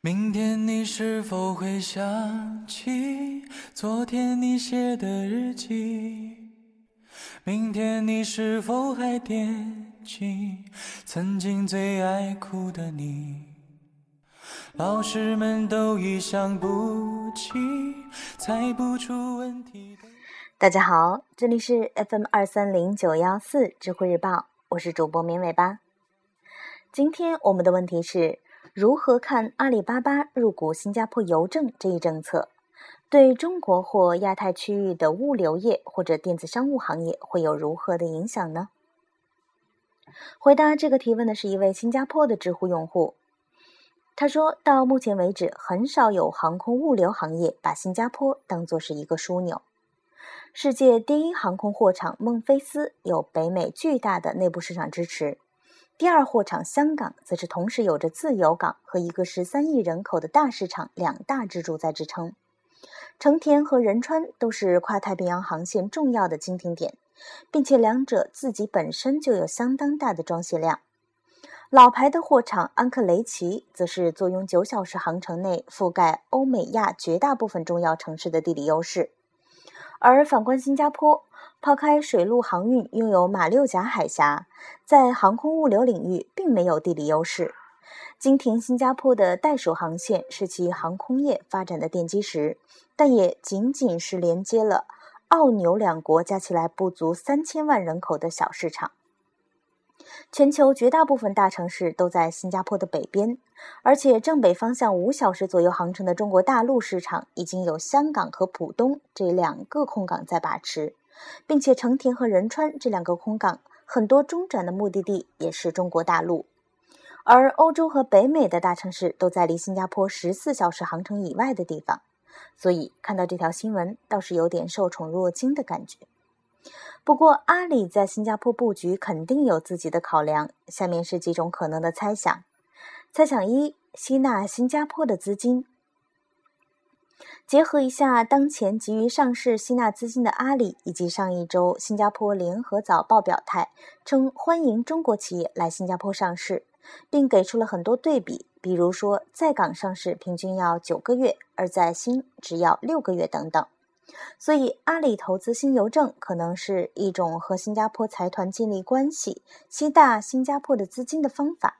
明天你是否会想起昨天你写的日记？明天你是否还惦记曾经最爱哭的你？老师们都已想不起，猜不出问题的。大家好，这里是 FM 二三零九幺四知乎日报，我是主播绵尾巴。今天我们的问题是。如何看阿里巴巴入股新加坡邮政这一政策，对中国或亚太区域的物流业或者电子商务行业会有如何的影响呢？回答这个提问的是一位新加坡的知乎用户，他说到目前为止，很少有航空物流行业把新加坡当作是一个枢纽。世界第一航空货场孟菲斯有北美巨大的内部市场支持。第二货场香港则是同时有着自由港和一个十三亿人口的大市场两大支柱在支撑。成田和仁川都是跨太平洋航线重要的经停点，并且两者自己本身就有相当大的装卸量。老牌的货场安克雷奇则是坐拥九小时航程内覆盖欧美亚绝大部分重要城市的地理优势。而反观新加坡。抛开水陆航运，拥有马六甲海峡，在航空物流领域并没有地理优势。经停新加坡的袋鼠航线是其航空业发展的奠基石，但也仅仅是连接了澳纽两国加起来不足三千万人口的小市场。全球绝大部分大城市都在新加坡的北边，而且正北方向五小时左右航程的中国大陆市场，已经有香港和浦东这两个空港在把持。并且成田和仁川这两个空港，很多中转的目的地也是中国大陆，而欧洲和北美的大城市都在离新加坡十四小时航程以外的地方，所以看到这条新闻倒是有点受宠若惊的感觉。不过阿里在新加坡布局肯定有自己的考量，下面是几种可能的猜想：猜想一，吸纳新加坡的资金。结合一下当前急于上市吸纳资金的阿里，以及上一周新加坡联合早报表态称欢迎中国企业来新加坡上市，并给出了很多对比，比如说在港上市平均要九个月，而在新只要六个月等等。所以阿里投资新邮政可能是一种和新加坡财团建立关系、吸大新加坡的资金的方法。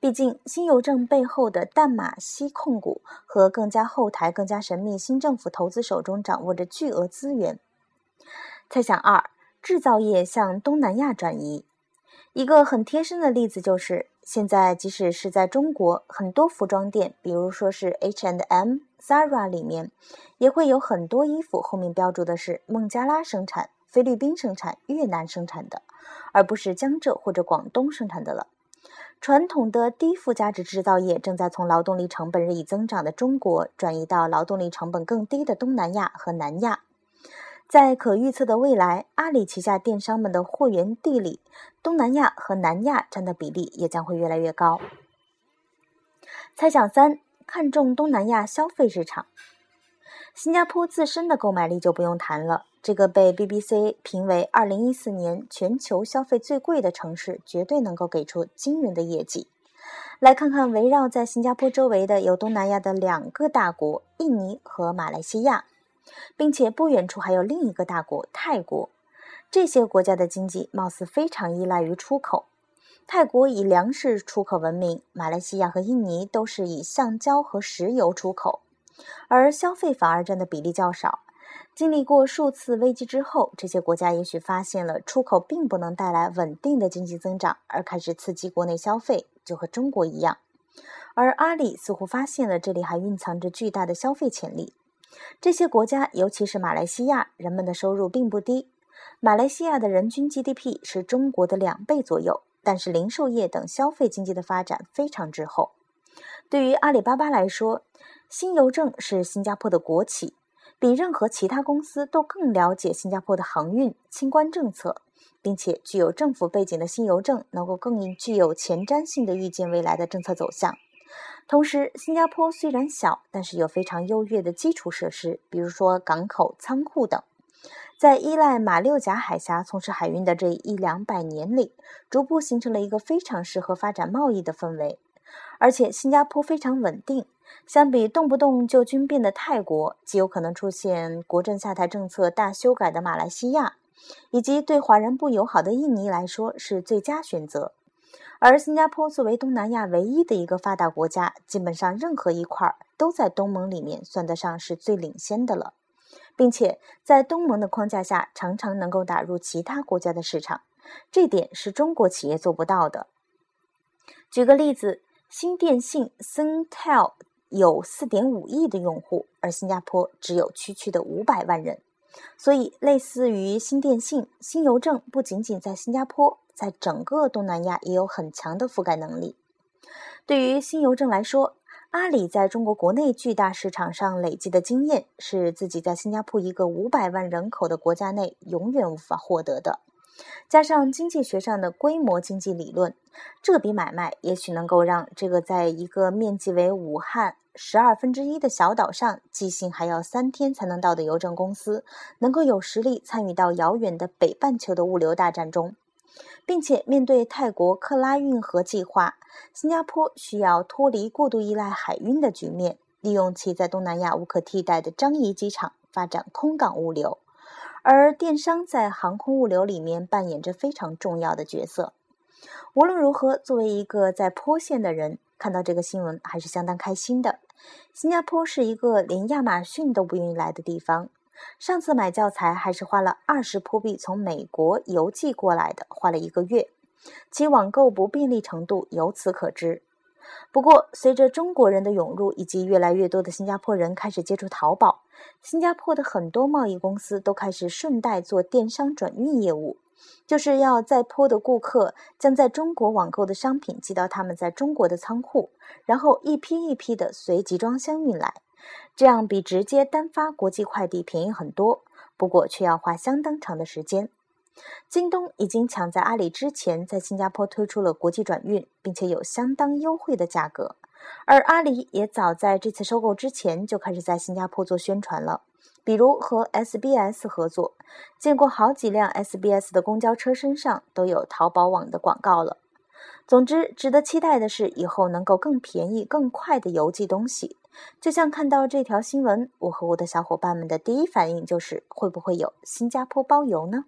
毕竟，新邮政背后的淡马锡控股和更加后台、更加神秘新政府投资手中掌握着巨额资源。猜想二：制造业向东南亚转移。一个很贴身的例子就是，现在即使是在中国，很多服装店，比如说是 H and M、Zara 里面，也会有很多衣服后面标注的是孟加拉生产、菲律宾生产、越南生产的，而不是江浙或者广东生产的了。传统的低附加值制造业正在从劳动力成本日益增长的中国转移到劳动力成本更低的东南亚和南亚。在可预测的未来，阿里旗下电商们的货源地里，东南亚和南亚占的比例也将会越来越高。猜想三：看重东南亚消费市场。新加坡自身的购买力就不用谈了。这个被 BBC 评为2014年全球消费最贵的城市，绝对能够给出惊人的业绩。来看看围绕在新加坡周围的有东南亚的两个大国——印尼和马来西亚，并且不远处还有另一个大国泰国。这些国家的经济貌似非常依赖于出口。泰国以粮食出口闻名，马来西亚和印尼都是以橡胶和石油出口，而消费反而占的比例较少。经历过数次危机之后，这些国家也许发现了出口并不能带来稳定的经济增长，而开始刺激国内消费，就和中国一样。而阿里似乎发现了这里还蕴藏着巨大的消费潜力。这些国家，尤其是马来西亚，人们的收入并不低。马来西亚的人均 GDP 是中国的两倍左右，但是零售业等消费经济的发展非常滞后。对于阿里巴巴来说，新邮政是新加坡的国企。比任何其他公司都更了解新加坡的航运、清关政策，并且具有政府背景的新邮政能够更具有前瞻性的预见未来的政策走向。同时，新加坡虽然小，但是有非常优越的基础设施，比如说港口、仓库等。在依赖马六甲海峡从事海运的这一两百年里，逐步形成了一个非常适合发展贸易的氛围。而且新加坡非常稳定，相比动不动就军变的泰国，极有可能出现国政下台政策大修改的马来西亚，以及对华人不友好的印尼来说，是最佳选择。而新加坡作为东南亚唯一的一个发达国家，基本上任何一块都在东盟里面算得上是最领先的了，并且在东盟的框架下，常常能够打入其他国家的市场，这点是中国企业做不到的。举个例子，新电信 Singtel 有4.5亿的用户，而新加坡只有区区的500万人，所以类似于新电信、新邮政，不仅仅在新加坡。在整个东南亚也有很强的覆盖能力。对于新邮政来说，阿里在中国国内巨大市场上累积的经验，是自己在新加坡一个五百万人口的国家内永远无法获得的。加上经济学上的规模经济理论，这笔买卖也许能够让这个在一个面积为武汉十二分之一的小岛上寄信还要三天才能到的邮政公司，能够有实力参与到遥远的北半球的物流大战中。并且面对泰国克拉运河计划，新加坡需要脱离过度依赖海运的局面，利用其在东南亚无可替代的樟宜机场发展空港物流。而电商在航空物流里面扮演着非常重要的角色。无论如何，作为一个在坡县的人，看到这个新闻还是相当开心的。新加坡是一个连亚马逊都不愿意来的地方。上次买教材还是花了二十铺币从美国邮寄过来的，花了一个月，其网购不便利程度由此可知。不过，随着中国人的涌入以及越来越多的新加坡人开始接触淘宝，新加坡的很多贸易公司都开始顺带做电商转运业务，就是要在坡的顾客将在中国网购的商品寄到他们在中国的仓库，然后一批一批的随集装箱运来。这样比直接单发国际快递便宜很多，不过却要花相当长的时间。京东已经抢在阿里之前，在新加坡推出了国际转运，并且有相当优惠的价格。而阿里也早在这次收购之前就开始在新加坡做宣传了，比如和 SBS 合作，见过好几辆 SBS 的公交车身上都有淘宝网的广告了。总之，值得期待的是以后能够更便宜、更快的邮寄东西。就像看到这条新闻，我和我的小伙伴们的第一反应就是：会不会有新加坡包邮呢？